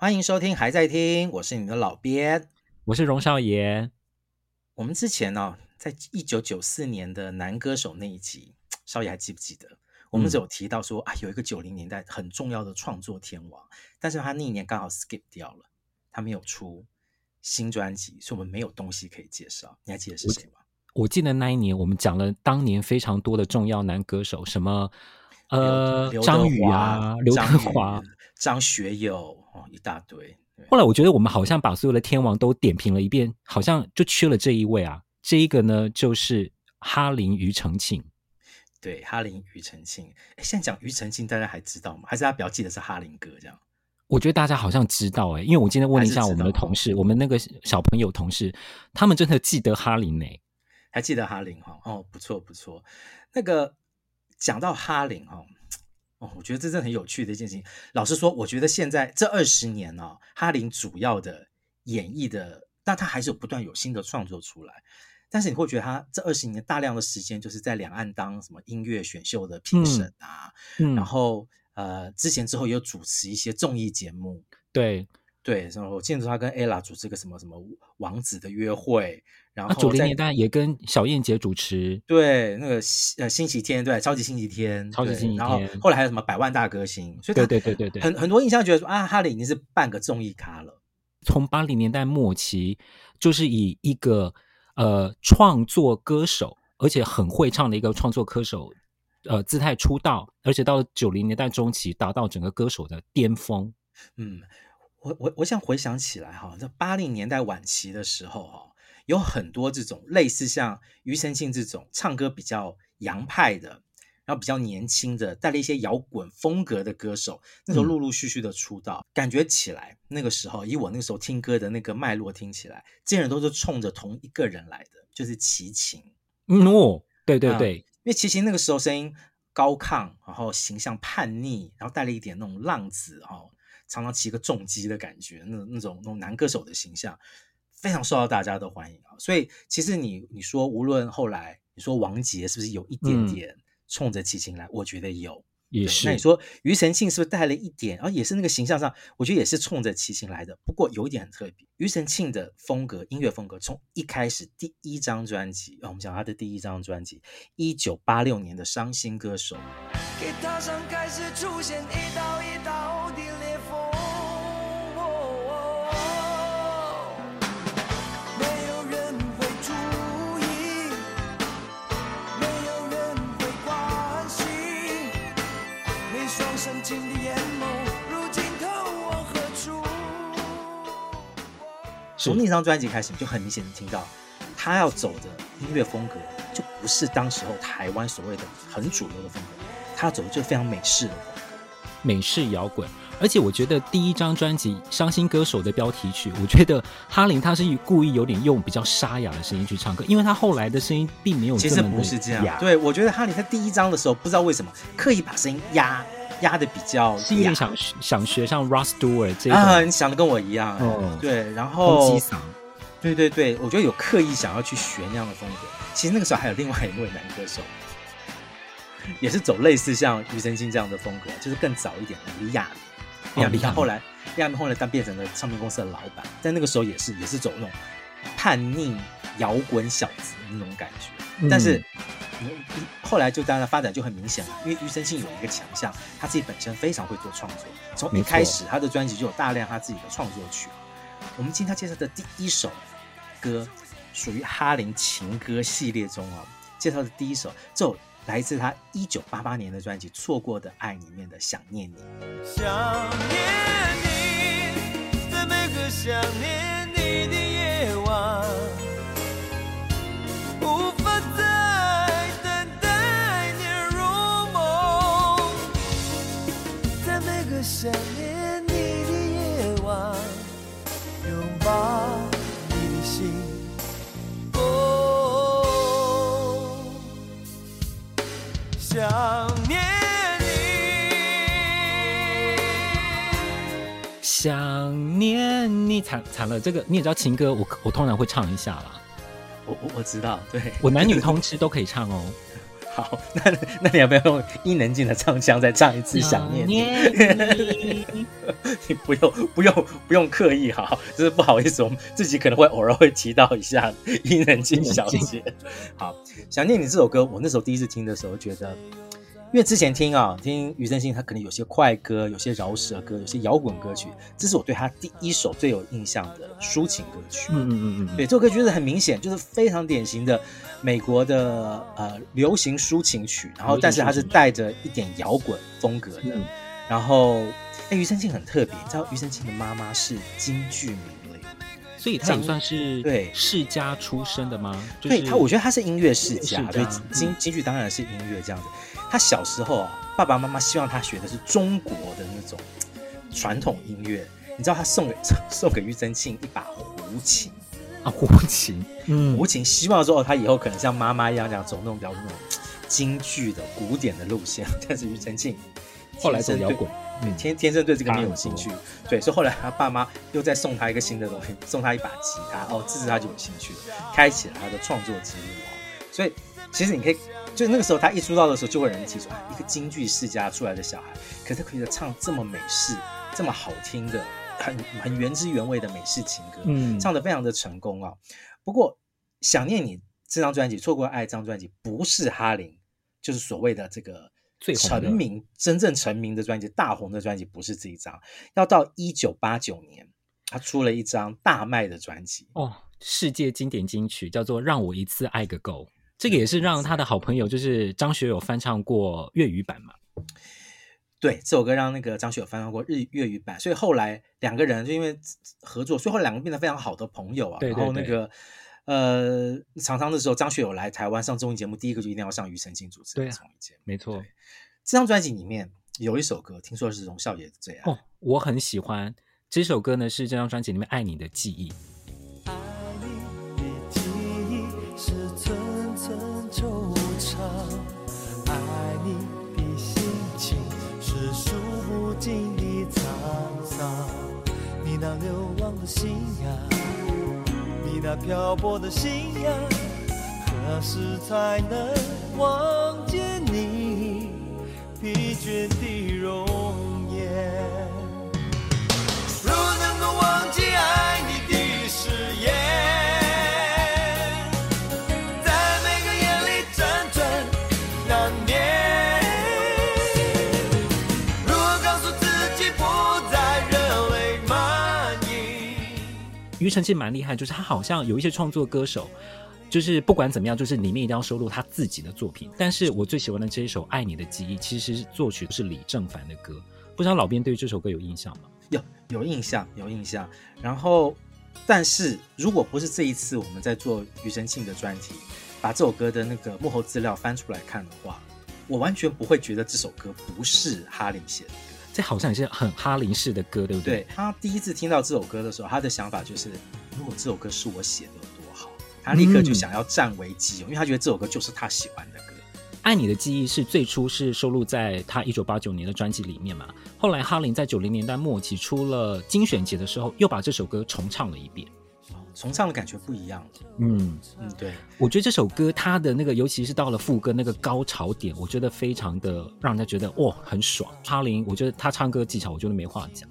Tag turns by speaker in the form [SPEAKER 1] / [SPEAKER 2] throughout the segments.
[SPEAKER 1] 欢迎收听，还在听，我是你的老编，
[SPEAKER 2] 我是荣少爷。
[SPEAKER 1] 我们之前呢、哦，在一九九四年的男歌手那一集，少爷还记不记得？我们只有提到说、嗯、啊，有一个九零年代很重要的创作天王，但是他那一年刚好 skip 掉了，他没有出新专辑，所以我们没有东西可以介绍。你还记得是谁吗？
[SPEAKER 2] 我，我记得那一年我们讲了当年非常多的重要男歌手，什么呃张宇啊、刘德华、
[SPEAKER 1] 张学友哦，一大堆。
[SPEAKER 2] 后来我觉得我们好像把所有的天王都点评了一遍，好像就缺了这一位啊。这一个呢，就是哈林庾澄庆。
[SPEAKER 1] 对，哈林庾澄庆。哎，现在讲庾澄庆，大家还知道吗？还是大家比较记得是哈林哥这样？
[SPEAKER 2] 我觉得大家好像知道哎，因为我今天问了一下我们的同事，我们那个小朋友同事，他们真的记得哈林呢，
[SPEAKER 1] 还记得哈林哈？哦，不错不错。那个讲到哈林哈，哦，我觉得这真的很有趣的一件事情。老实说，我觉得现在这二十年呢，哈林主要的演绎的，但他还是有不断有新的创作出来。但是你会觉得他这二十年大量的时间就是在两岸当什么音乐选秀的评审啊，嗯嗯、然后呃之前之后有主持一些综艺节目，
[SPEAKER 2] 对
[SPEAKER 1] 对，然后我记得他跟 Ella 主持个什么什么王子的约会，然后
[SPEAKER 2] 九零年代也跟小燕姐主持，
[SPEAKER 1] 对那个呃星期天对超级星期天，
[SPEAKER 2] 超级星期天，
[SPEAKER 1] 然后后来还有什么百万大歌星，所以
[SPEAKER 2] 对对对对对，
[SPEAKER 1] 很很多印象觉得说啊哈林已经是半个综艺咖了，
[SPEAKER 2] 从八零年代末期就是以一个。呃，创作歌手，而且很会唱的一个创作歌手，呃，姿态出道，而且到了九零年代中期，达到整个歌手的巅峰。
[SPEAKER 1] 嗯，我我我想回想起来哈，在八零年代晚期的时候哈，有很多这种类似像庾澄庆这种唱歌比较洋派的。然后比较年轻的，带了一些摇滚风格的歌手，那时候陆陆续续的出道，嗯、感觉起来那个时候，以我那个时候听歌的那个脉络听起来，这些人都是冲着同一个人来的，就是齐秦。
[SPEAKER 2] 嗯哦，对对对，
[SPEAKER 1] 因为齐秦那个时候声音高亢，然后形象叛逆，然后带了一点那种浪子哈，常常骑个重机的感觉，那那种那种男歌手的形象，非常受到大家的欢迎啊。所以其实你你说，无论后来你说王杰是不是有一点点。嗯冲着齐秦来，我觉得有，
[SPEAKER 2] 也是。
[SPEAKER 1] 那你说庾澄庆是不是带了一点？然后也是那个形象上，我觉得也是冲着齐秦来的。不过有一点很特别，庾澄庆的风格，音乐风格，从一开始第一张专辑，我们讲他的第一张专辑，一九八六年的《伤心歌手》。给他上开始出现一道一道从那张专辑开始，就很明显的听到他要走的音乐风格，就不是当时候台湾所谓的很主流的风格，他要走的就非常美式的风格，
[SPEAKER 2] 美式摇滚。而且我觉得第一张专辑《伤心歌手》的标题曲，我觉得哈林他是故意有点用比较沙哑的声音去唱歌，因为他后来的声音并没有
[SPEAKER 1] 其实不是这样。对，我觉得哈林他第一张的时候，不知道为什么刻意把声音压。压的比较，
[SPEAKER 2] 是有点想想学像 Rod Stewart 这样
[SPEAKER 1] 啊，你想的跟我一样，
[SPEAKER 2] 哦，
[SPEAKER 1] 对，然
[SPEAKER 2] 后
[SPEAKER 1] 对对对，我觉得有刻意想要去学那样的风格。其实那个时候还有另外一位男歌手，也是走类似像庾澄庆这样的风格，就是更早一点的李亚明，李亚明。后来，李亚明后来当变成了唱片公司的老板，在那个时候也是也是走那种叛逆摇滚小子那种感觉，嗯、但是。后来就当然发展就很明显了，因为庾澄庆有一个强项，他自己本身非常会做创作。从一开始他的专辑就有大量他自己的创作曲。我们今天介绍的第一首歌，属于哈林情歌系列中哦，介绍的第一首，这首来自他一九八八年的专辑《错过的爱》里面的《想念你》。想念你，在每个想念想念你。惨惨了，这个你也知道情歌，我我通常会唱一下啦。我我我知道，对，
[SPEAKER 2] 我男女通吃都可以唱哦。
[SPEAKER 1] 好，那那你要不要用伊能静的唱腔再唱一次《想念你》？你不用不用不用刻意哈，就是不好意思，我们自己可能会偶尔会提到一下伊能静小姐。好，《想念你》这首歌，我那时候第一次听的时候觉得。因为之前听啊，听庾澄庆，他可能有些快歌，有些饶舌歌，有些摇滚歌曲，这是我对他第一首最有印象的抒情歌曲。嗯嗯嗯嗯，对，这首歌就是很明显，就是非常典型的美国的呃流行抒情曲，然后但是它是带着一点摇滚风格的。嗯、然后，哎，庾澄庆很特别，你知道庾澄庆的妈妈是京剧名伶，
[SPEAKER 2] 所以他也算是对世家出身的吗？
[SPEAKER 1] 对，就是、对他，我觉得他是音乐世家，对京京剧当然是音乐这样子。他小时候啊，爸爸妈妈希望他学的是中国的那种传统音乐。你知道他送给送给庾澄庆一把胡琴
[SPEAKER 2] 啊，胡琴，嗯，
[SPEAKER 1] 胡琴，希望说哦他以后可能像妈妈一样这样走那种比较那种京剧的古典的路线。但是庾澄庆
[SPEAKER 2] 后来走摇滚，
[SPEAKER 1] 嗯，天天生对这个没有兴趣。对，所以后来他爸妈又再送他一个新的东西，送他一把吉他，哦，自此他就有兴趣了，开启了他的创作之路啊。所以其实你可以。就那个时候，他一出道的时候，就会有人提出啊，一个京剧世家出来的小孩，可是可以唱这么美式、这么好听的、很很原汁原味的美式情歌，嗯，唱的非常的成功啊。不过，想念你这张专辑，错过爱这张专辑，不是哈林，就是所谓的这个最成名、真正成名的专辑、大红的专辑，不是这一张，要到一九八九年，他出了一张大卖的专辑
[SPEAKER 2] 哦，世界经典金曲叫做《让我一次爱个够》。这个也是让他的好朋友，就是张学友翻唱过粤语版嘛？
[SPEAKER 1] 对，这首歌让那个张学友翻唱过日粤语版，所以后来两个人就因为合作，所以后来两个变得非常好的朋友啊。对对对，然后那个呃，常常的时候，张学友来台湾上综艺节目，第一个就一定要上庾澄庆主持的综艺节目。
[SPEAKER 2] 没错，
[SPEAKER 1] 这张专辑里面有一首歌，听说是荣孝爷的最爱。
[SPEAKER 2] 哦，我很喜欢这首歌呢，是这张专辑里面《爱你的记忆》。那流亡的心呀，那漂泊的心呀，何时才能望见你疲倦的容颜？若能够忘记庾澄庆蛮厉害，就是他好像有一些创作歌手，就是不管怎么样，就是里面一定要收录他自己的作品。但是我最喜欢的这一首《爱你的记忆》，其实作曲是李正凡的歌。不知道老编对于这首歌有印象吗？
[SPEAKER 1] 有，有印象，有印象。然后，但是如果不是这一次我们在做庾澄庆的专题，把这首歌的那个幕后资料翻出来看的话，我完全不会觉得这首歌不是哈林写的。
[SPEAKER 2] 这好像也是很哈林式的歌，对不对？
[SPEAKER 1] 对，他第一次听到这首歌的时候，他的想法就是，如果这首歌是我写的有多好，他立刻就想要占为己有，嗯，因为他觉得这首歌就是他喜欢的歌。
[SPEAKER 2] 《爱你的记忆》是最初是收录在他一九八九年的专辑里面嘛，后来哈林在九零年代末期出了精选集的时候，又把这首歌重唱了一遍。
[SPEAKER 1] 重唱的感觉不一样了。嗯嗯，对，
[SPEAKER 2] 我觉得这首歌它的那个，尤其是到了副歌那个高潮点，我觉得非常的让人家觉得哇很爽。哈林，我觉得他唱歌技巧，我觉得没话讲。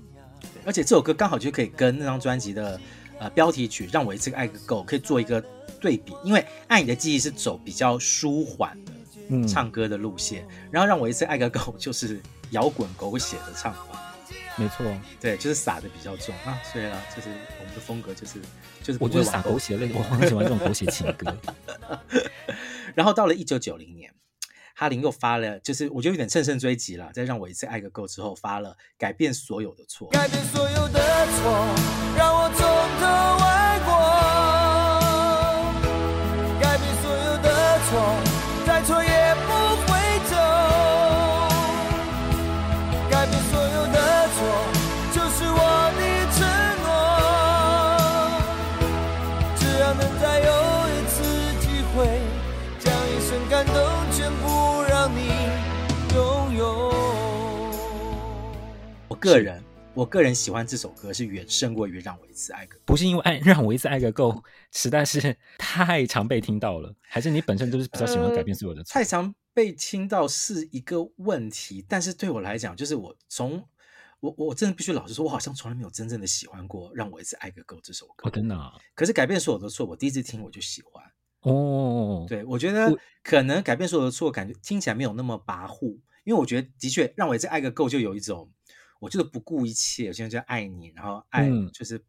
[SPEAKER 1] 而且这首歌刚好就可以跟那张专辑的呃标题曲《让我一次爱个够》可以做一个对比，因为《爱你的记忆》是走比较舒缓的唱歌的路线，嗯、然后《让我一次爱个够》就是摇滚狗血的唱法。
[SPEAKER 2] 没错，
[SPEAKER 1] 对，就是撒的比较重啊，所以啊，就是我们的风格就是就是，
[SPEAKER 2] 我就是撒狗血类，我很喜欢这种狗血情歌。
[SPEAKER 1] 然后到了一九九零年，哈林又发了，就是我觉得有点乘胜追击了，在让我一次爱个够之后，发了改变所有的错，改变所有的错，让我从头个人，我个人喜欢这首歌是远胜过于让我一次爱个够，
[SPEAKER 2] 不是因为爱 让我一次爱个够实在是太常被听到了，还是你本身就是比较喜欢改变所有的错？
[SPEAKER 1] 太常被听到是一个问题，但是对我来讲，就是我从我我真的必须老实说，我好像从来没有真正的喜欢过《让我一次爱个够》这首歌。
[SPEAKER 2] 哦，真的啊。
[SPEAKER 1] 可是改变所有的错，我第一次听我就喜欢。
[SPEAKER 2] 哦，
[SPEAKER 1] 对，我觉得可能改变所有的错，感觉听起来没有那么跋扈，因为我觉得的确让我一次爱个够，就有一种我就是不顾一切，我现在就爱你，然后爱就是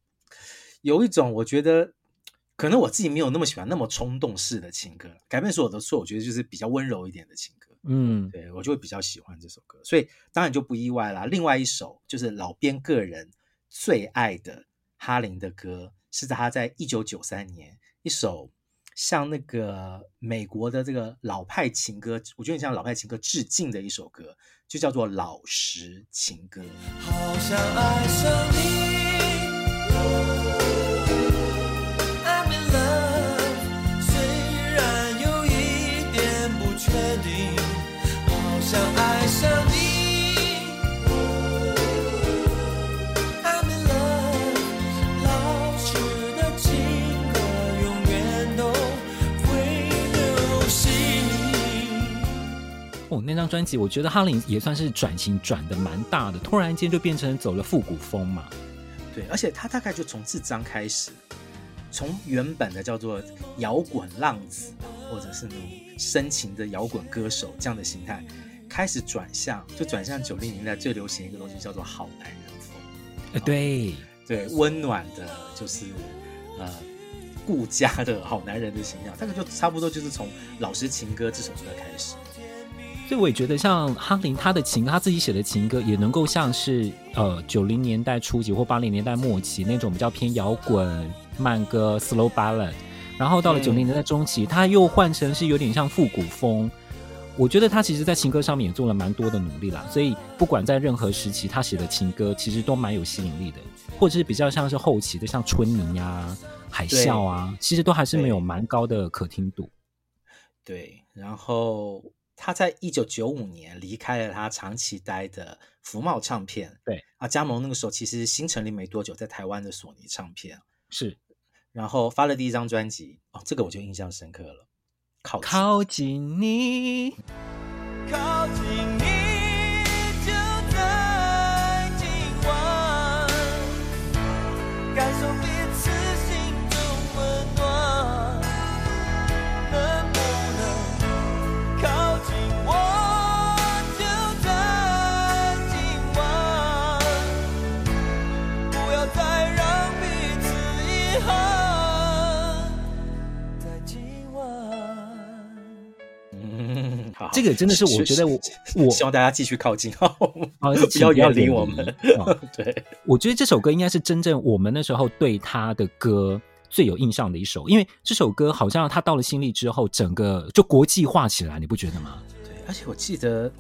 [SPEAKER 1] 有一种我觉得。可能我自己没有那么喜欢那么冲动式的情歌，改变所有的错，我觉得就是比较温柔一点的情歌。嗯，对，我就会比较喜欢这首歌，所以当然就不意外啦。另外一首就是老编个人最爱的哈林的歌，是他在一九九三年一首向那个美国的这个老派情歌，我觉得向老派情歌致敬的一首歌，就叫做《老实情歌》。好想爱上你。
[SPEAKER 2] 那张专辑我觉得哈林也算是转型转的蛮大的，突然间就变成走了复古风嘛。
[SPEAKER 1] 对，而且他大概就从这张开始，从原本的叫做摇滚浪子，或者是那种深情的摇滚歌手这样的形态，开始转向，就转向九零年代最流行一个东西，叫做好男人
[SPEAKER 2] 风。对
[SPEAKER 1] 对，温暖的，就是呃顾家的好男人的形象，大概就差不多就是从《老实情歌》这首歌开始。
[SPEAKER 2] 所以我也觉得，像哈林他的情歌，他自己写的情歌，也能够像是呃九零年代初期或八零年代末期那种比较偏摇滚慢歌 （slow ballad），然后到了九零年代中期，他又换成是有点像复古风。我觉得他其实，在情歌上面也做了蛮多的努力啦。所以不管在任何时期，他写的情歌其实都蛮有吸引力的，或者是比较像是后期的，像春泥啊、海啸啊，其实都还是没有蛮高的可听度。
[SPEAKER 1] 对，然后。他在一九九五年离开了他长期待的福茂唱片，
[SPEAKER 2] 对。
[SPEAKER 1] 啊，加盟那个时候其实新成立没多久，在台湾的索尼唱片。
[SPEAKER 2] 是，
[SPEAKER 1] 然后发了第一张专辑哦，这个我就印象深刻了，靠近。
[SPEAKER 2] 靠近你，靠近你。这个真的是我觉得我我
[SPEAKER 1] 希望大家继续靠近哦，不要远离我们。对，
[SPEAKER 2] 我觉得这首歌应该是真正我们那时候对他的歌最有印象的一首，因为这首歌好像他到了新力之后，整个就国际化起来，你不觉得吗？
[SPEAKER 1] 对，而且我记得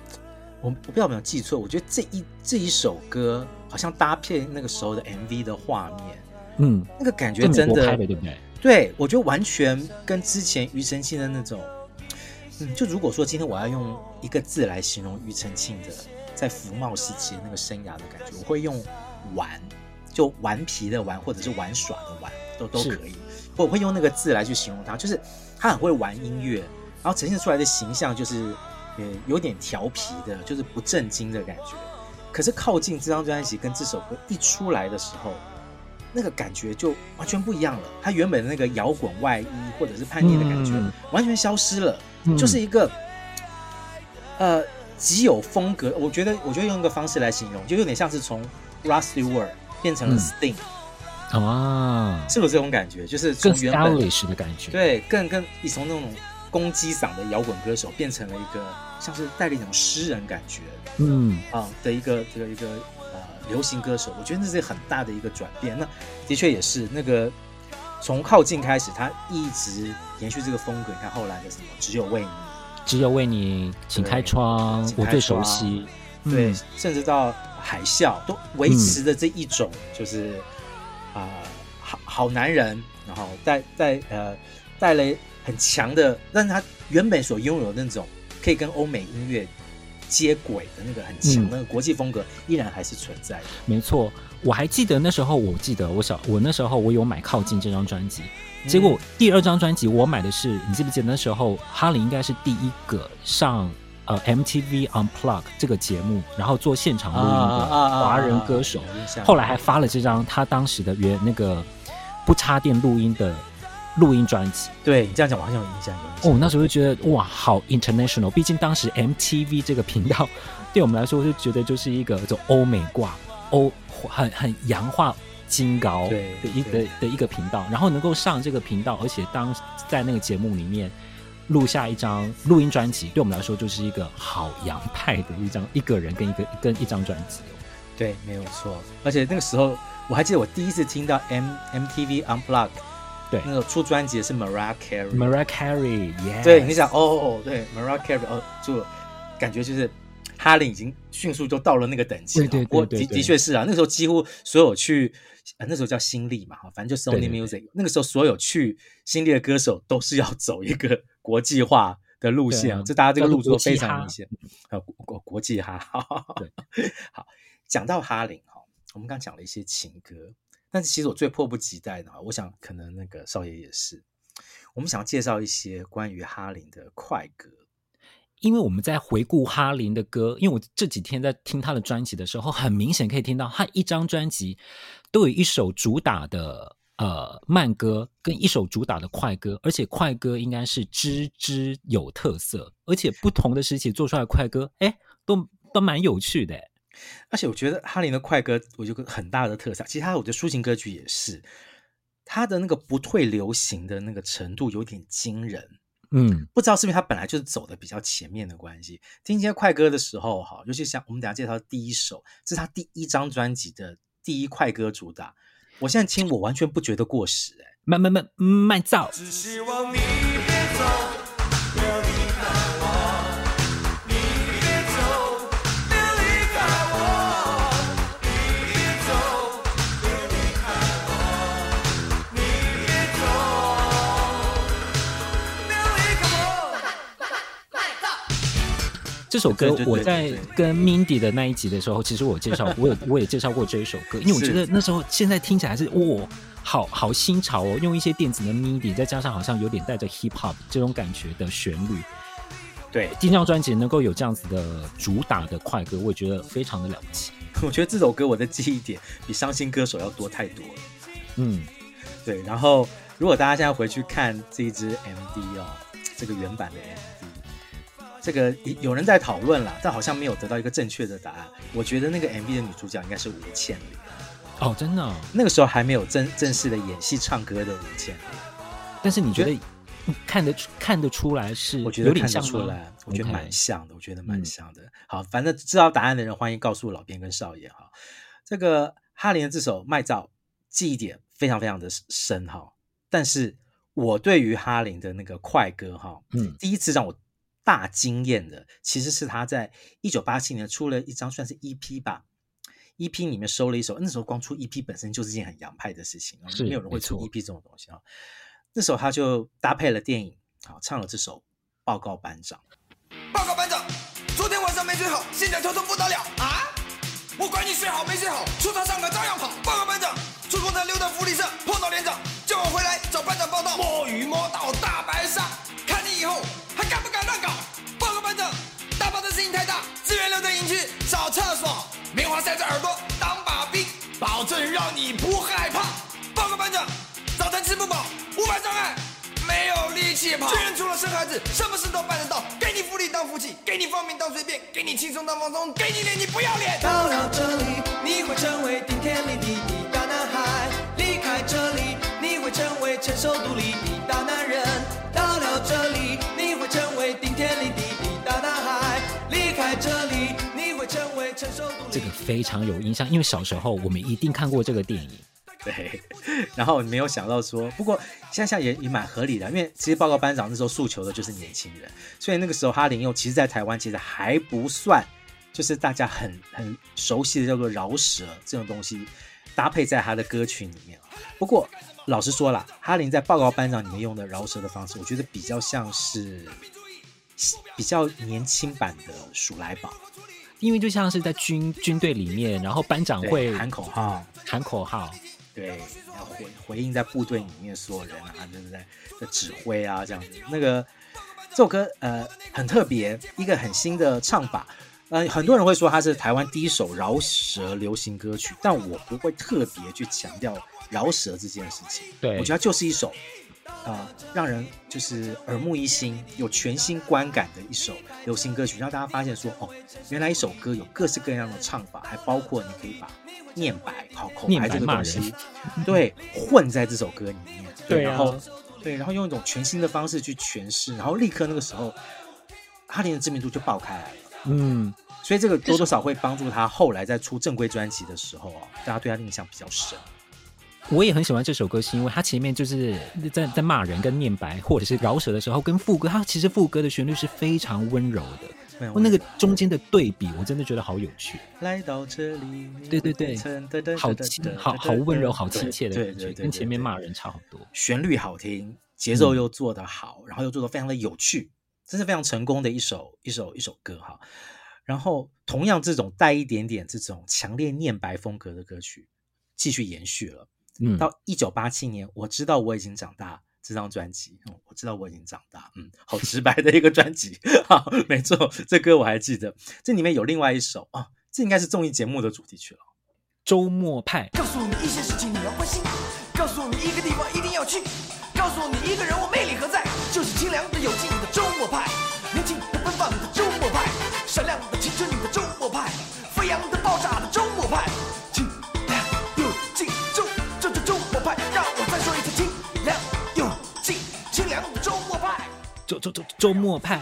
[SPEAKER 1] 我我不知道有没有记错，我觉得这一这一首歌好像搭配那个时候的 MV 的画面，
[SPEAKER 2] 嗯，
[SPEAKER 1] 那个感觉真的，
[SPEAKER 2] 拍的对不对？
[SPEAKER 1] 对，我觉得完全跟之前庾澄庆的那种。嗯，就如果说今天我要用一个字来形容庾澄庆的在福茂时期那个生涯的感觉，我会用玩，就顽皮的玩，或者是玩耍的玩，都都可以。我会用那个字来去形容他，就是他很会玩音乐，然后呈现出来的形象就是呃有点调皮的，就是不正经的感觉。可是靠近这张专辑跟这首歌一出来的时候，那个感觉就完全不一样了。他原本的那个摇滚外衣或者是叛逆的感觉，嗯、完全消失了。就是一个，呃，极有风格。我觉得，我觉得用一个方式来形容，就有点像是从 Rod Stewart 变成了 Sting，
[SPEAKER 2] 嗯、啊，
[SPEAKER 1] 是不是这种感觉？就是从原本
[SPEAKER 2] 更 stylish 的感觉，
[SPEAKER 1] 对，更更你从那种公鸡嗓的摇滚歌手，变成了一个像是带着一种诗人感觉，
[SPEAKER 2] 嗯
[SPEAKER 1] 啊的一个这个一个呃流行歌手。我觉得那是很大的一个转变。那的确也是那个。从靠近开始，他一直延续这个风格。你看后来的什么，只有为你，
[SPEAKER 2] 只有为你，请开窗，我最熟悉。
[SPEAKER 1] 对，嗯、甚至到海啸都维持着这一种，就是啊、好好男人，然后带带呃带来很强的，但是他原本所拥有的那种可以跟欧美音乐接轨的那个很强的国际风格，依然还是存在的。
[SPEAKER 2] 没错。我还记得那时候，我记得我小我那时候我有买《靠近》这张专辑，结果第二张专辑我买的是，你记不记得那时候哈林应该是第一个上呃 MTV Unplugged 这个节目，然后做现场录音的华人歌手，后来还发了这张他当时的原那个不插电录音的。录音专辑，
[SPEAKER 1] 对你这样讲，我好像有印象。
[SPEAKER 2] 哦，那时候就觉得哇，好 international。毕竟当时 MTV 这个频道对我们来说，就觉得就是一个就欧美挂欧很很洋化金高的一个的一个频道。然后能够上这个频道，而且当在那个节目里面录下一张录音专辑，对我们来说就是一个好洋派的一张一个人跟一个跟一张专辑。
[SPEAKER 1] 对，没有错。而且那个时候我还记得我第一次听到 M MTV Unplugged。对，那个出专辑的是 Mariah Carey。
[SPEAKER 2] Mariah Carey，耶。
[SPEAKER 1] 对，你想，哦哦，对，Mariah Carey，哦，就感觉就是哈林已经迅速就到了那个等级了。
[SPEAKER 2] 对对对，对，
[SPEAKER 1] 的的确是啊，那个时候几乎所有去，呃、那时候叫新力嘛，哈，反正就 Sony Music。那个时候所有去新力的歌手都是要走一个国际化的路线啊，这大家这个路数都非常明显。呃，国国际哈，对，好，讲到哈林哈，我们刚讲了一些情歌。但是其实我最迫不及待的，我想可能那个少爷也是，我们想要介绍一些关于哈林的快歌，
[SPEAKER 2] 因为我们在回顾哈林的歌，因为我这几天在听他的专辑的时候，很明显可以听到他一张专辑都有一首主打的呃慢歌，跟一首主打的快歌，而且快歌应该是支支有特色，而且不同的时期做出来的快歌，哎，都都蛮有趣的。
[SPEAKER 1] 而且我觉得哈林的快歌，我有个很大的特色。其实他我觉得抒情歌曲也是，他的那个不退流行的那个程度有点惊人。
[SPEAKER 2] 嗯，
[SPEAKER 1] 不知道是不是他本来就是走的比较前面的关系。听一些快歌的时候，哈，尤其像我们等下介绍第一首，这是他第一张专辑的第一快歌主打。我现在听，我完全不觉得过时，哎，
[SPEAKER 2] 慢慢慢慢造。
[SPEAKER 3] 只希望你
[SPEAKER 2] 这首歌 我在跟 Mindy 的那一集的时候，其实我介绍，我有我也介绍过这一首歌，因为我觉得那时候现在听起来是哇，好好新潮哦，用一些电子的 Mindy，再加上好像有点带着 Hip Hop 这种感觉的旋律。
[SPEAKER 1] 对，
[SPEAKER 2] 第一张专辑能够有这样子的主打的快歌，我也觉得非常的了不起。
[SPEAKER 1] 我觉得这首歌我的记忆点比伤心歌手要多太多了。
[SPEAKER 2] 嗯，
[SPEAKER 1] 对。然后如果大家现在回去看这一支 MV 哦，这个原版的 MV。这个有人在讨论了，但好像没有得到一个正确的答案。我觉得那个 MV 的女主角应该是吴倩玲。
[SPEAKER 2] 哦，真的哦？
[SPEAKER 1] 那个时候还没有正正式的演戏唱歌的吴倩玲。
[SPEAKER 2] 但是你觉得看得出看得出来是？
[SPEAKER 1] 我觉得看得出来，我觉得蛮像的。我觉得蛮像的。好，反正知道答案的人欢迎告诉老编跟少爷哈。这个哈林的这首《卖照》记忆点非常非常的深哈。但是我对于哈林的那个快歌哈，嗯，第一次让我。大惊艳的其实是他在一九八七年出了一张算是 EP 吧，EP 里面收了一首，那时候光出 EP 本身就是件很洋派的事情，没有人会出 EP 这种东西啊。那时候他就搭配了电影，好唱了这首《报告班长》。报告班长，昨天晚上没睡好，现在头痛不得了啊！我管你睡好没睡好，出场上课照样跑。报告班长，出公差溜到福利社碰到连长，叫我回来找班长报道。摸鱼摸到大白鲨，看你以后。太大，资源留在营区找厕所，棉花塞在耳朵当把柄，保证让你不害怕。报告班长，早餐吃不饱，五百障碍，没有力气跑。军人除了生孩子，什么事都办得到。给你福利当福气，给你方便当随便，给你轻松当放松，给你脸你不要脸。到了这里，你会成为顶天立地的大男孩；离开这里，你会成为成熟独立的大男人。到了这里。你会成为顶天立地开这里，你会成为成熟独立。
[SPEAKER 2] 这个非常有印象，因为小时候我们一定看过这个电影。
[SPEAKER 1] 对，然后没有想到说，不过现在想也也蛮合理的，因为其实报告班长那时候诉求的就是年轻人，所以那个时候哈林用其实，在台湾其实还不算，就是大家很很熟悉的叫做饶舌这种东西搭配在他的歌曲里面。不过。老实说了，哈林在《报告班长》里面用的饶舌的方式，我觉得比较像是比较年轻版的鼠来宝。
[SPEAKER 2] 因为就像是在军军队里面，然后班长会
[SPEAKER 1] 喊口号，
[SPEAKER 2] 喊口号，
[SPEAKER 1] 对，要回回应在部队里面所有人啊，就是在在指挥啊这样子。那个这首歌呃很特别，一个很新的唱法。呃，很多人会说它是台湾第一首饶舌流行歌曲，但我不会特别去强调饶舌这件事情。
[SPEAKER 2] 对，
[SPEAKER 1] 我觉得它就是一首，呃，让人就是耳目一新、有全新观感的一首流行歌曲，让大家发现说，哦，原来一首歌有各式各样的唱法，还包括你可以把念白、好口白这个东西，对，混在这首歌里面，对，
[SPEAKER 2] 对啊、
[SPEAKER 1] 然后对，然后用一种全新的方式去诠释，然后立刻那个时候，哈林的知名度就爆开来了。
[SPEAKER 2] 嗯，
[SPEAKER 1] 所以这个多多少会帮助他后来在出正规专辑的时候啊，大家对他的印象比较深。
[SPEAKER 2] 我也很喜欢这首歌，是因为它前面就是在在骂人跟念白或者是饶舌的时候，跟副歌，它其实副歌的旋律是非常温柔的。那个中间的对比，我真的觉得好有趣。
[SPEAKER 1] 来到这里，
[SPEAKER 2] 对对对，好亲，好好温柔，好亲切的感觉，跟前面骂人差很多。
[SPEAKER 1] 旋律好听，节奏又做得好，然后又做得非常的有趣。真是非常成功的一首一首一首歌哈，然后同样这种带一点点这种强烈念白风格的歌曲继续延续了，嗯，到一九八七年，我知道我已经长大这张专辑，嗯，我知道我已经长大，嗯，好直白的一个专辑，好，没错，这歌我还记得，这里面有另外一首啊，这应该是综艺节目的主题曲了，
[SPEAKER 2] 周末派，
[SPEAKER 3] 告诉你一些事情你要关心，告诉你一个地方一定要去，告诉你一个人我魅力何在，就是清凉的有劲的周末派，年轻的奔放的周末派，闪亮的青春的周末派，周周周周末派。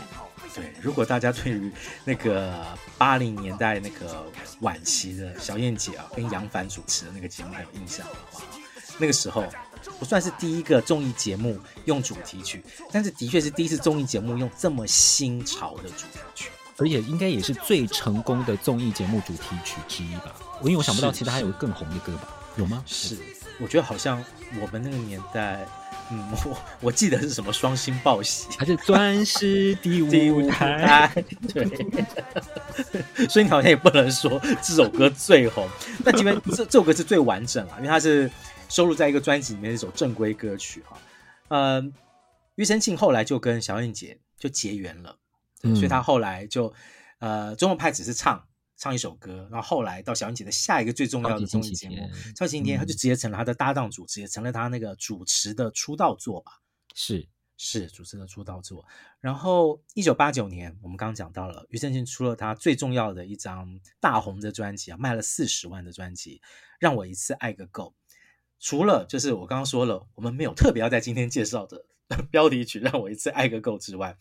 [SPEAKER 1] 对，如果大家对于那个八零年代那个晚期的小燕姐啊跟杨凡主持的那个节目还有印象的话，那个时候。不算是第一个综艺节目用主题曲，但是的确是第一次综艺节目用这么新潮的主题曲，
[SPEAKER 2] 而且应该也是最成功的综艺节目主题曲之一吧。我因为我想不到其他还有更红的歌吧？有吗？
[SPEAKER 1] 是，我觉得好像我们那个年代，嗯，我我记得是什么双星报喜，
[SPEAKER 2] 还是钻石第五台？
[SPEAKER 1] 对，所以你好像也不能说这首歌最红，但因为这这首歌是最完整啊，因为它是。收录在一个专辑里面的一首正规歌曲哈，嗯，庾澄庆后来就跟小燕姐就结缘了，嗯、所以他后来就呃，周末派只是唱唱一首歌，然后后来到小燕姐的下一个最重要的综艺节目《超级星期天》，他就直接成了他的搭档主持，也成了他那个主持的出道作吧？
[SPEAKER 2] 是
[SPEAKER 1] 是主持的出道作。然后一九八九年，我们刚刚讲到了庾澄庆出了他最重要的一张大红的专辑啊，卖了四十万的专辑，《让我一次爱个够》。除了就是我刚刚说了，我们没有特别要在今天介绍的 标题曲《让我一次爱个够》之外，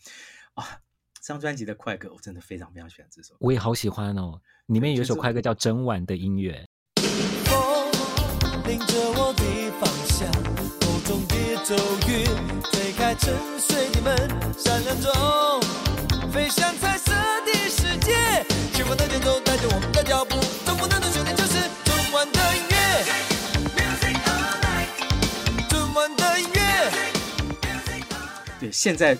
[SPEAKER 1] 啊，这张专辑的快歌我真的非常非常喜欢这首，
[SPEAKER 2] 我也好喜欢哦。里面有一首快歌叫《整晚的音乐》。
[SPEAKER 3] 风领着我的方向，口中的咒语推开沉睡的门，闪亮中飞向彩色的世界，轻快的节奏带着我们的脚步，总不能的旋律就是整晚的音乐。
[SPEAKER 1] 对，现在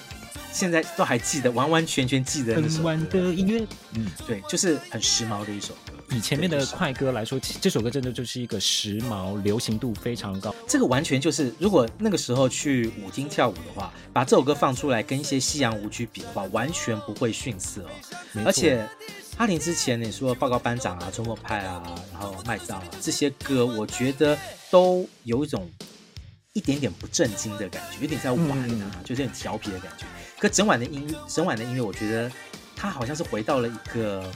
[SPEAKER 1] 现在都还记得，完完全全记得那首歌。
[SPEAKER 2] 晚的音乐，
[SPEAKER 1] 嗯，对，就是很时髦的一首歌。
[SPEAKER 2] 以前面的快歌来说，这首歌真的就是一个时髦、流行度非常高。
[SPEAKER 1] 这个完全就是，如果那个时候去舞厅跳舞的话，把这首歌放出来跟一些西洋舞曲比的话，完全不会逊色哦。而且阿玲之前你说报告班长啊、周末派啊，然后麦造啊这些歌，我觉得都有一种。一点点不正经的感觉，有点在玩啊，嗯、就是很调皮的感觉。可整晚的音乐，整晚的音乐，我觉得他好像是回到了一个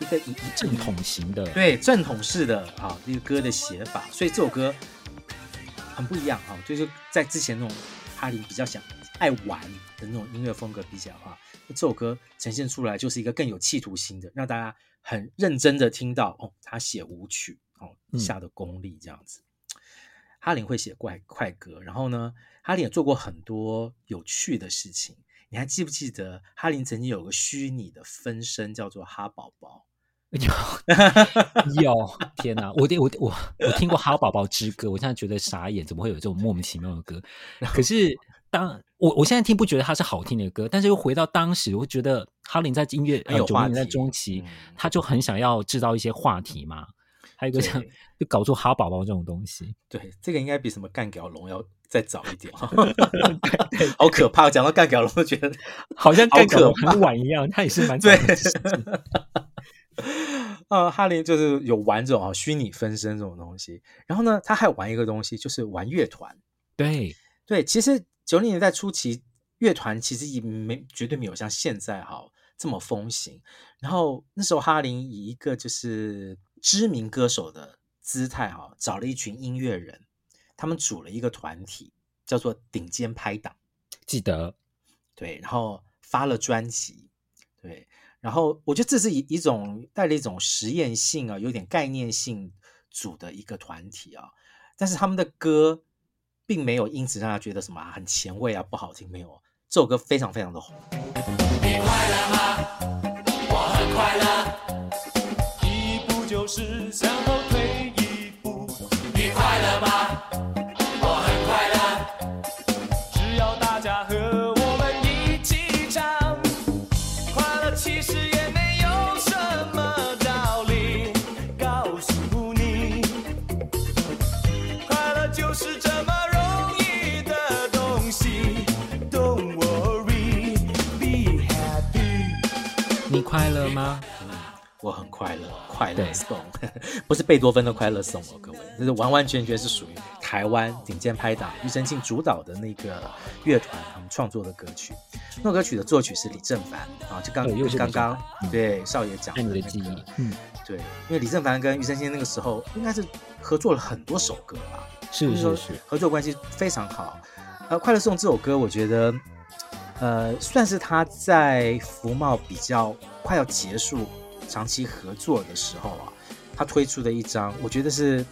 [SPEAKER 1] 一个一一
[SPEAKER 2] 正统型的，
[SPEAKER 1] 对正统式的啊一个歌的写法。所以这首歌很不一样啊，就是在之前那种哈林比较想爱玩的那种音乐风格比起来的话，这首歌呈现出来就是一个更有企图心的，让大家很认真的听到哦，他写舞曲哦下的功力这样子。嗯哈林会写快快歌，然后呢，哈林也做过很多有趣的事情。你还记不记得哈林曾经有个虚拟的分身叫做哈宝宝？
[SPEAKER 2] 有有，天哪！我我我我听过哈宝宝之歌，我现在觉得傻眼，怎么会有这种莫名其妙的歌？可是当我我现在听不觉得它是好听的歌，但是又回到当时，我觉得哈林在音乐呃九零年代中期，嗯、他就很想要制造一些话题嘛。还有一个像就搞出哈宝宝这种东西，
[SPEAKER 1] 对，这个应该比什么干屌龙要再早一点，好可怕！讲到干屌龙，都觉得
[SPEAKER 2] 好像干屌龙很晚一样，他也是蛮
[SPEAKER 1] 对。呃，哈林就是有玩这种啊虚拟分身这种东西，然后呢，他还有玩一个东西，就是玩乐团。
[SPEAKER 2] 对
[SPEAKER 1] 对，其实九零年代初期，乐团其实也没绝对没有像现在哈这么风行。然后那时候哈林以一个就是。知名歌手的姿态哈，找了一群音乐人，他们组了一个团体，叫做顶尖拍档。
[SPEAKER 2] 记得，
[SPEAKER 1] 对，然后发了专辑，对，然后我觉得这是一一种带了一种实验性啊，有点概念性组的一个团体啊。但是他们的歌并没有因此让他觉得什么很前卫啊，不好听，没有，这首歌非常非常的红。你快乐吗？我很快乐。
[SPEAKER 3] 是向后退快
[SPEAKER 1] 乐，颂。不是贝多芬的快乐颂哦，各位，这是完完全全是属于台湾顶尖拍档庾澄庆主导的那个乐团他们创作的歌曲。那歌曲的作曲是李正凡啊，就刚刚刚对少爷讲的那个，嗯，对，因为李正凡跟庾澄庆那个时候应该是合作了很多首歌吧，
[SPEAKER 2] 是是是，
[SPEAKER 1] 合作关系非常好。呃，快乐颂这首歌，我觉得呃算是他在福茂比较快要结束。长期合作的时候啊，他推出的一张，我觉得是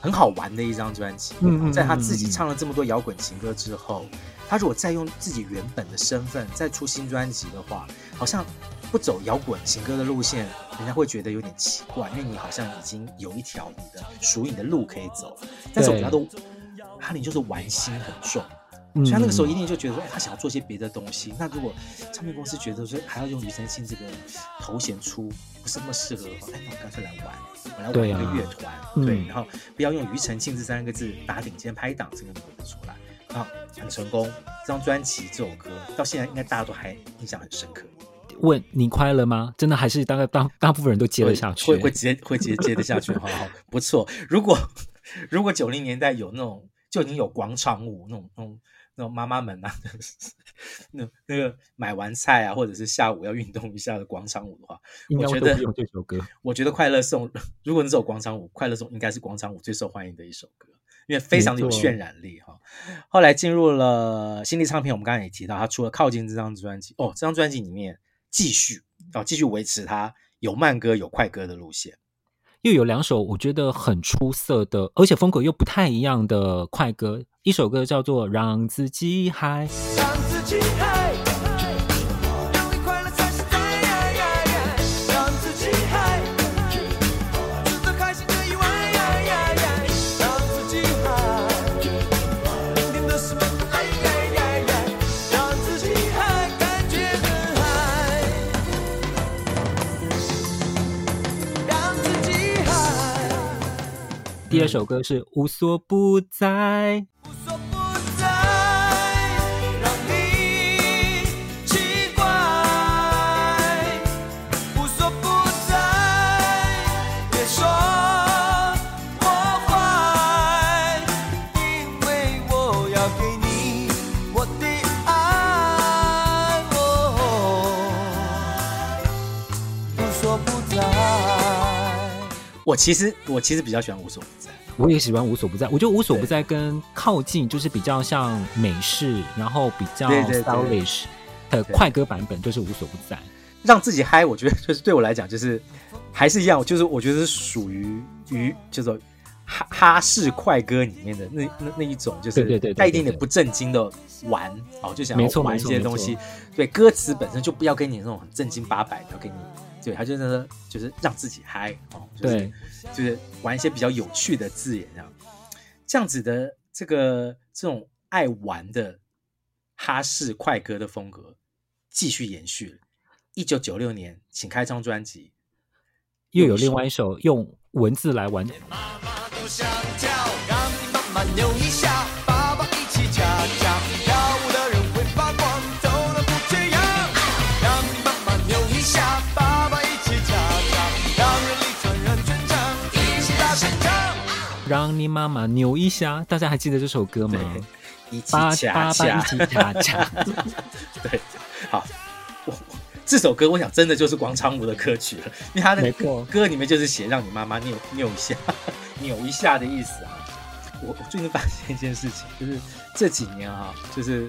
[SPEAKER 1] 很好玩的一张专辑。嗯，在他自己唱了这么多摇滚情歌之后，他如果再用自己原本的身份再出新专辑的话，好像不走摇滚情歌的路线，人家会觉得有点奇怪，因为你好像已经有一条你的属于你的路可以走。但是我觉得都，哈林就是玩心很重。所以他那个时候一定就觉得说，他想要做些别的东西。那如果唱片公司觉得说还要用庾澄庆这个头衔出不是那么适合的话，哎，那我干脆来玩，我来玩一个乐团，对，啊、对，然后不要用庾澄庆这三个字打顶尖拍档这个名字出来啊，很成功。这张专辑这首歌到现在应该大家都还印象很深刻。
[SPEAKER 2] 问你快乐吗？真的还是大概大大部分人都接得下去，
[SPEAKER 1] 会会接会接接得下去，好好不错。如果 如果九零年代有那种就已经有广场舞那种那种。那种妈妈们啊，那那个买完菜啊，或者是下午要运动一下的广场舞的话，我觉得
[SPEAKER 2] 这首歌，
[SPEAKER 1] 我觉得《快乐颂》如果你走广场舞，《快乐颂》应该是广场舞最受欢迎的一首歌，因为非常的有渲染力哈。后来进入了新力唱片，我们刚才也提到，他除了《靠近》这张专辑，哦，这张专辑里面继续哦，继续维持他有慢歌有快歌的路线。
[SPEAKER 2] 又有两首我觉得很出色的，而且风格又不太一样的快歌，一首歌叫做《让自己嗨》。让自己嗨第二首歌是无所不在。
[SPEAKER 1] 我其实我其实比较喜欢无所不在，
[SPEAKER 2] 我也喜欢无所不在。我觉得无所不在跟靠近就是比较像美式，然后比较 stylish 的快歌版本，就是无所不在。
[SPEAKER 1] 让自己嗨，我觉得就是对我来讲就是还是一样，就是我觉得是属于于叫做哈哈式快歌里面的那那那一种，就是带一点点不正经的玩哦，就想要玩一些东西。对，歌词本身就不要给你那种很正经八百的，要给你。对，他就是就是让自己嗨哦，就是对就是玩一些比较有趣的字眼这样，这样子的这个这种爱玩的哈式快歌的风格继续延续了。一九九六年，请开张专辑，
[SPEAKER 2] 又有另外一首用文字来完。让你妈妈扭一下，大家还记得这首歌吗？
[SPEAKER 1] 一起恰恰，
[SPEAKER 2] 一起恰恰。
[SPEAKER 1] 对，好，我这首歌我想真的就是广场舞的歌曲了，因为他的歌里面就是写让你妈妈扭扭一下，扭一下的意思啊。我我最近发现一件事情，就是这几年啊，就是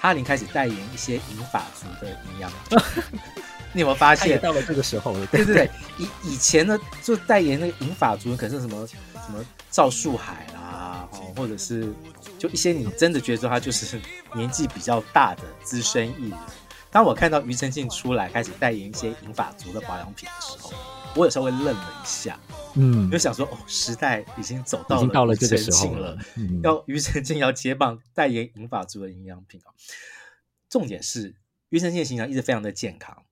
[SPEAKER 1] 哈林开始代言一些银发族的营养。你有没有发现
[SPEAKER 2] 到了这个时候了？
[SPEAKER 1] 对对对，以以前呢，就代言那个银发族，可能是什么什么赵树海啦，哦，或者是就一些你真的觉得说他就是年纪比较大的资深艺人。当我看到庾澄庆出来开始代言一些银发族的保养品的时候，我有稍微愣了一下，嗯，就想说哦，时代已经走到了，这个时候了，嗯、要庾澄庆要接棒代言银发族的营养品啊。重点是庾澄庆的形象一直非常的健康。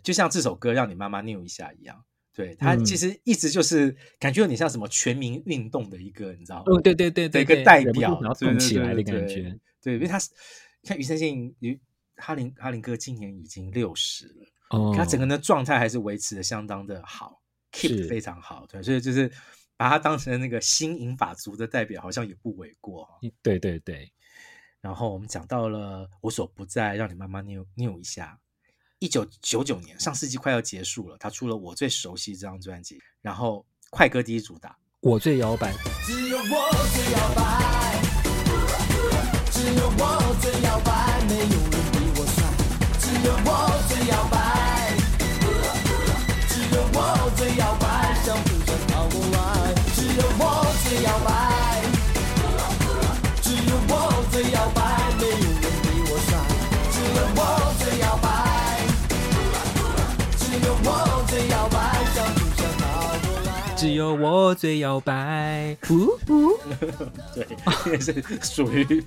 [SPEAKER 1] 就像这首歌让你妈妈扭一下一样，对，他其实一直就是感觉有点像什么全民运动的一个，你知道吗？
[SPEAKER 2] 嗯，对对对对，
[SPEAKER 1] 一个代表，
[SPEAKER 2] 动起来的感
[SPEAKER 1] 觉。对，因为他是看庾澄庆，庾哈林哈林哥今年已经六十了，哦，他整个人的状态还是维持的相当的好，keep 非常好，对，所以就是把他当成那个新银法族的代表，好像也不为过。
[SPEAKER 2] 对对对，
[SPEAKER 1] 然后我们讲到了无所不在，让你妈妈扭扭一下。一九九九年，上世纪快要结束了，他出了我最熟悉这张专辑，然后快歌第一主打，
[SPEAKER 2] 我最摇摆。只有我最摇摆，只有我最摇摆，没有人比我帅。只有我最摇摆，有我最摇摆，呜呜，
[SPEAKER 1] 对，也是属于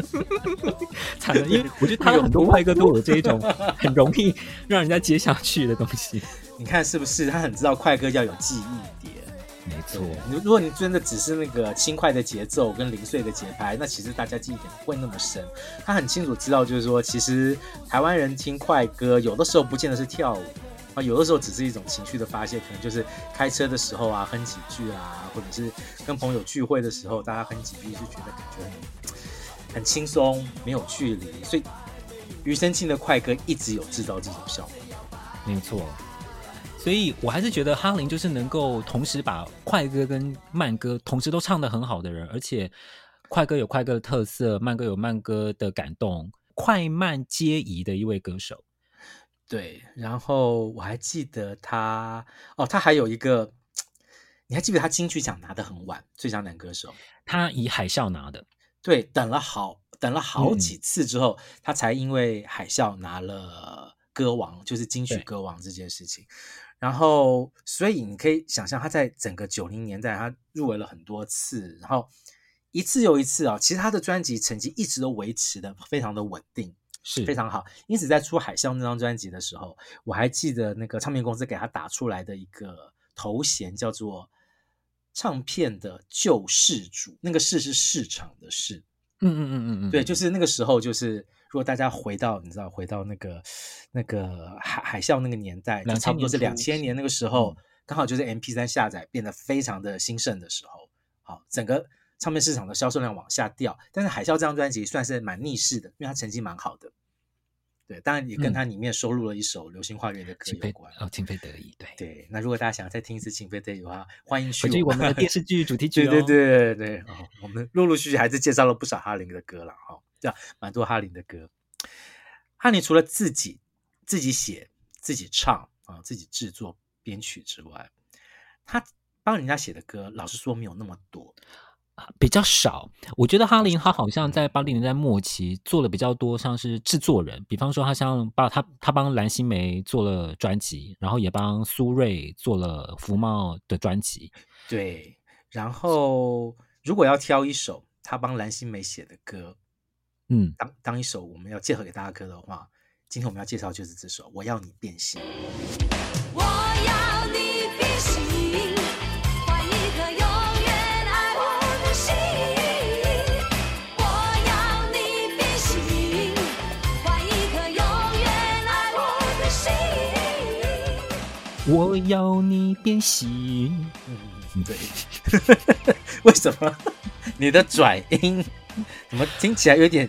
[SPEAKER 2] 惨了，因为我觉得他有很多快歌都有这一种很容易让人家接下去的东西。
[SPEAKER 1] 你看是不是？他很知道快歌要有记忆点，
[SPEAKER 2] 没错。
[SPEAKER 1] 你如果你真的只是那个轻快的节奏跟零碎的节拍，那其实大家记忆点不会那么深。他很清楚知道，就是说，其实台湾人听快歌，有的时候不见得是跳舞。啊，有的时候只是一种情绪的发泄，可能就是开车的时候啊，哼几句啊，或者是跟朋友聚会的时候，大家哼几句，就觉得感觉很很轻松，没有距离。所以，庾澄庆的快歌一直有制造这种效果。
[SPEAKER 2] 没错，所以我还是觉得哈林就是能够同时把快歌跟慢歌同时都唱得很好的人，而且快歌有快歌的特色，慢歌有慢歌的感动，快慢皆宜的一位歌手。
[SPEAKER 1] 对，然后我还记得他哦，他还有一个，你还记得他金曲奖拿的很晚，最佳男歌手，
[SPEAKER 2] 他以海啸拿的，
[SPEAKER 1] 对，等了好等了好几次之后，嗯、他才因为海啸拿了歌王，就是金曲歌王这件事情。然后，所以你可以想象他在整个九零年代，他入围了很多次，然后一次又一次啊、哦，其实他的专辑成绩一直都维持的非常的稳定。是非常好，因此在出《海啸》那张专辑的时候，我还记得那个唱片公司给他打出来的一个头衔叫做“唱片的救世主”，那个“世”是市场的“市”。嗯嗯嗯嗯嗯，对，就是那个时候，就是如果大家回到你知道，回到那个那个海海啸那个年代，就差不多是两千年那个时候，刚好就是 M P 三下载变得非常的兴盛的时候，好，整个。唱片市场的销售量往下掉，但是《海啸》这张专辑算是蛮逆势的，因为它成绩蛮好的。对，当然也跟它里面收录了一首《流星花园》的歌有关。
[SPEAKER 2] 哦，情非得已。对
[SPEAKER 1] 对，那如果大家想要再听一次《情非得已》的话，欢迎去
[SPEAKER 2] 我，我们的 电视剧主题曲、哦。
[SPEAKER 1] 对对对对，哦，我们陆陆续续还是介绍了不少哈林的歌了哈，对、哦，蛮多哈林的歌。哈林除了自己自己写、自己唱啊、哦、自己制作编曲之外，他帮人家写的歌，老实说没有那么多。
[SPEAKER 2] 比较少，我觉得哈林他好像在八零年代末期做了比较多，像是制作人，比方说他像把他他帮蓝心湄做了专辑，然后也帮苏芮做了福茂的专辑。
[SPEAKER 1] 对，然后如果要挑一首他帮蓝心湄写的歌，
[SPEAKER 2] 嗯，
[SPEAKER 1] 当当一首我们要介绍给大家歌的话，今天我们要介绍就是这首《我要你变心》。
[SPEAKER 4] 我要我要你
[SPEAKER 2] 变形。
[SPEAKER 1] 嗯，对。为什么你的转音 怎么听起来有点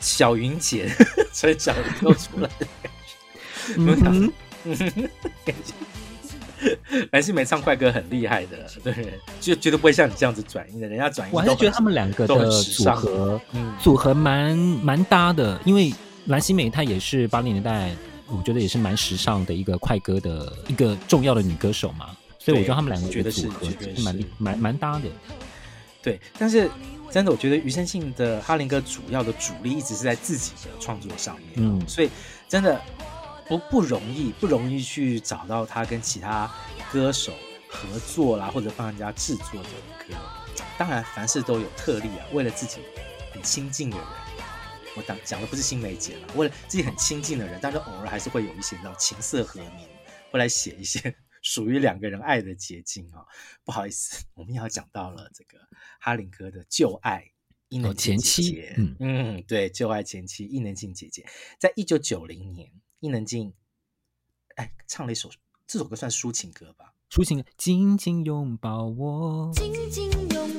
[SPEAKER 1] 小云姐，所以小云又出来的感觉？嗯嗯，感觉蓝心湄唱快歌很厉害的，对，就绝对不会像你这样子转音的，人家转音。
[SPEAKER 2] 我还是觉得他们两个的组合，
[SPEAKER 1] 嗯，
[SPEAKER 2] 组合蛮蛮搭的，因为蓝心湄她也是八零年代，我觉得也是蛮时尚的一个快歌的一个重要的女歌手嘛。所以我觉得他们两个觉得是蛮蛮蛮蛮搭的，
[SPEAKER 1] 对。但是真的，我觉得余生信的哈林哥主要的主力一直是在自己的创作上面，嗯，所以真的不不容易，不容易去找到他跟其他歌手合作啦，或者帮人家制作的歌。当然，凡事都有特例啊。为了自己很亲近的人，我讲讲的不是新梅姐了，为了自己很亲近的人，但是偶尔还是会有一些那种情色和鸣，会来写一些。属于两个人爱的结晶啊、哦！不好意思，我们要讲到了这个哈林哥的旧爱伊能静姐姐、哦、前妻。嗯嗯，对，旧爱前妻伊能静姐姐，在一九九零年，伊能静哎唱了一首这首歌，算抒情歌吧？
[SPEAKER 2] 抒情，紧紧拥抱我，
[SPEAKER 4] 紧紧拥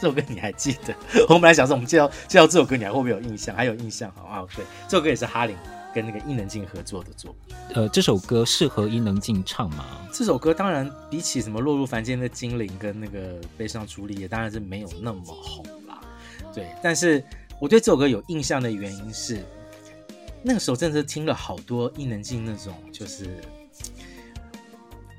[SPEAKER 1] 这首歌你还记得？我本来想说，我们介绍介绍这首歌，你还会不会有印象？还有印象？好啊，对，这首歌也是哈林跟那个伊能静合作的作品。
[SPEAKER 2] 呃，这首歌适合伊能静唱吗？
[SPEAKER 1] 这首歌当然比起什么落入凡间的精灵跟那个悲伤朱丽叶，当然是没有那么红啦。对，但是我对这首歌有印象的原因是，那个时候真的是听了好多伊能静那种就是。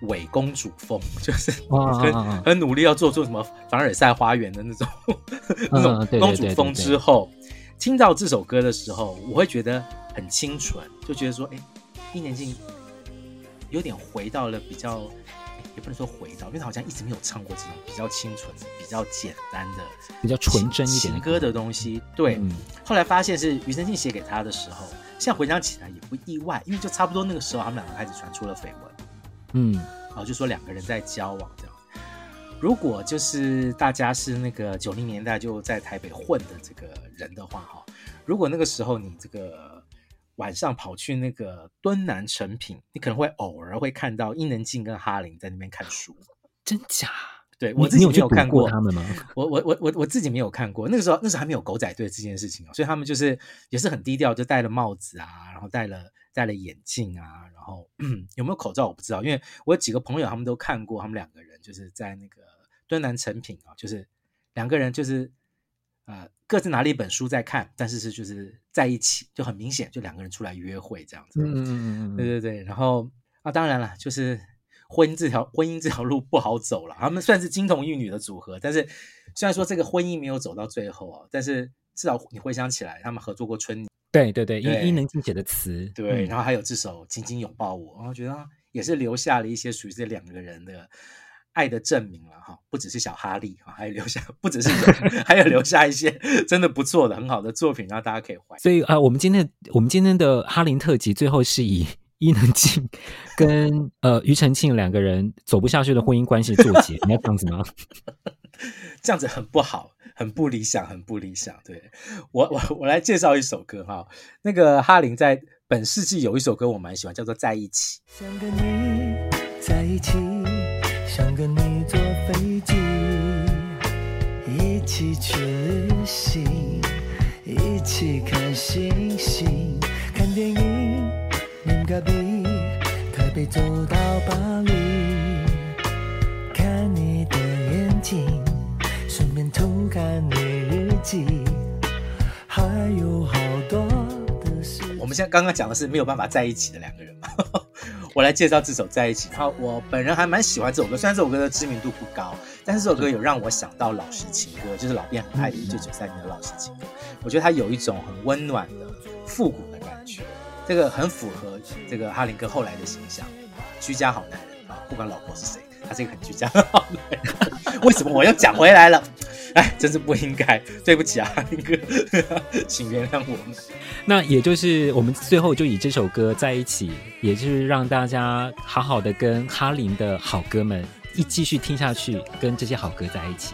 [SPEAKER 1] 伪公主风，就是很很努力要做出什么凡尔赛花园的那种 那种公主风之后，听到这首歌的时候，我会觉得很清纯，就觉得说，哎，伊能静有点回到了比较，也不能说回到，因为他好像一直没有唱过这种比较清纯、比较简单的、
[SPEAKER 2] 比较纯真一点
[SPEAKER 1] 情歌的东西。对，嗯、后来发现是庾澄庆写给他的时候，现在回想起来也不意外，因为就差不多那个时候，他们两个开始传出了绯闻。
[SPEAKER 2] 嗯，
[SPEAKER 1] 哦，就说两个人在交往这样。如果就是大家是那个九零年代就在台北混的这个人的话，哈，如果那个时候你这个晚上跑去那个敦南诚品，你可能会偶尔会看到伊能静跟哈林在那边看书。
[SPEAKER 2] 真假？
[SPEAKER 1] 对，我自己没有看过，
[SPEAKER 2] 过他们吗？
[SPEAKER 1] 我我我我我自己没有看过。那个时候那时候还没有狗仔队这件事情哦，所以他们就是也是很低调，就戴了帽子啊，然后戴了。戴了眼镜啊，然后 有没有口罩我不知道，因为我有几个朋友他们都看过，他们两个人就是在那个敦南成品啊，就是两个人就是呃各自拿了一本书在看，但是是就是在一起，就很明显就两个人出来约会这样子。嗯嗯嗯，对对对。然后啊，当然了，就是婚姻这条婚姻这条路不好走了，他们算是金童玉女的组合，但是虽然说这个婚姻没有走到最后啊，但是至少你回想起来，他们合作过春。
[SPEAKER 2] 对对对，伊伊能静写的词，
[SPEAKER 1] 对，然后还有这首《紧紧拥抱我》，然后觉得也是留下了一些属于这两个人的爱的证明了哈，不只是小哈利哈，还有留下，不只是还有留下一些真的不错的、很好的作品，让大家可以怀。
[SPEAKER 2] 所以啊、呃，我们今天我们今天的哈林特辑最后是以伊能静跟呃庾澄庆两个人走不下去的婚姻关系作结，你要这样子吗？
[SPEAKER 1] 这样子很不好。很不理想，很不理想。对，我，我我来介绍一首歌哈。那个哈林在本世纪有一首歌我蛮喜欢，叫做《在一起》。
[SPEAKER 3] 想跟你在一起，想跟你坐飞机，一起去旅行，一起看星星，看电影，饮咖啡，台北走到巴黎，情顺便偷看你日记还有好多的事我们
[SPEAKER 1] 现在刚刚讲的是没有办法在一起的两个人。我来介绍这首在一起然后我本人还蛮喜欢这首歌虽然这首歌的知名度不高但是这首歌有让我想到老实情歌就是老编很爱一九九三年的老实情歌。我觉得他有一种很温暖的复古的感觉这个很符合这个哈林哥后来的形象。居家好男人啊不管老婆是谁。他是一个很居家的好男人，为什么我又讲回来了？哎，真是不应该，对不起啊，哈林哥，请原谅我们。
[SPEAKER 2] 那也就是我们最后就以这首歌在一起，也就是让大家好好的跟哈林的好哥们一继续听下去，跟这些好歌在一起。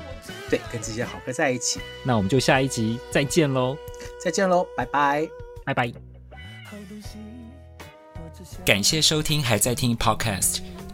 [SPEAKER 1] 对，跟这些好歌在一起。
[SPEAKER 2] 那我们就下一集再见喽，
[SPEAKER 1] 再见喽，拜拜，
[SPEAKER 2] 拜拜。感谢收听，还在听 Podcast。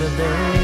[SPEAKER 2] the day.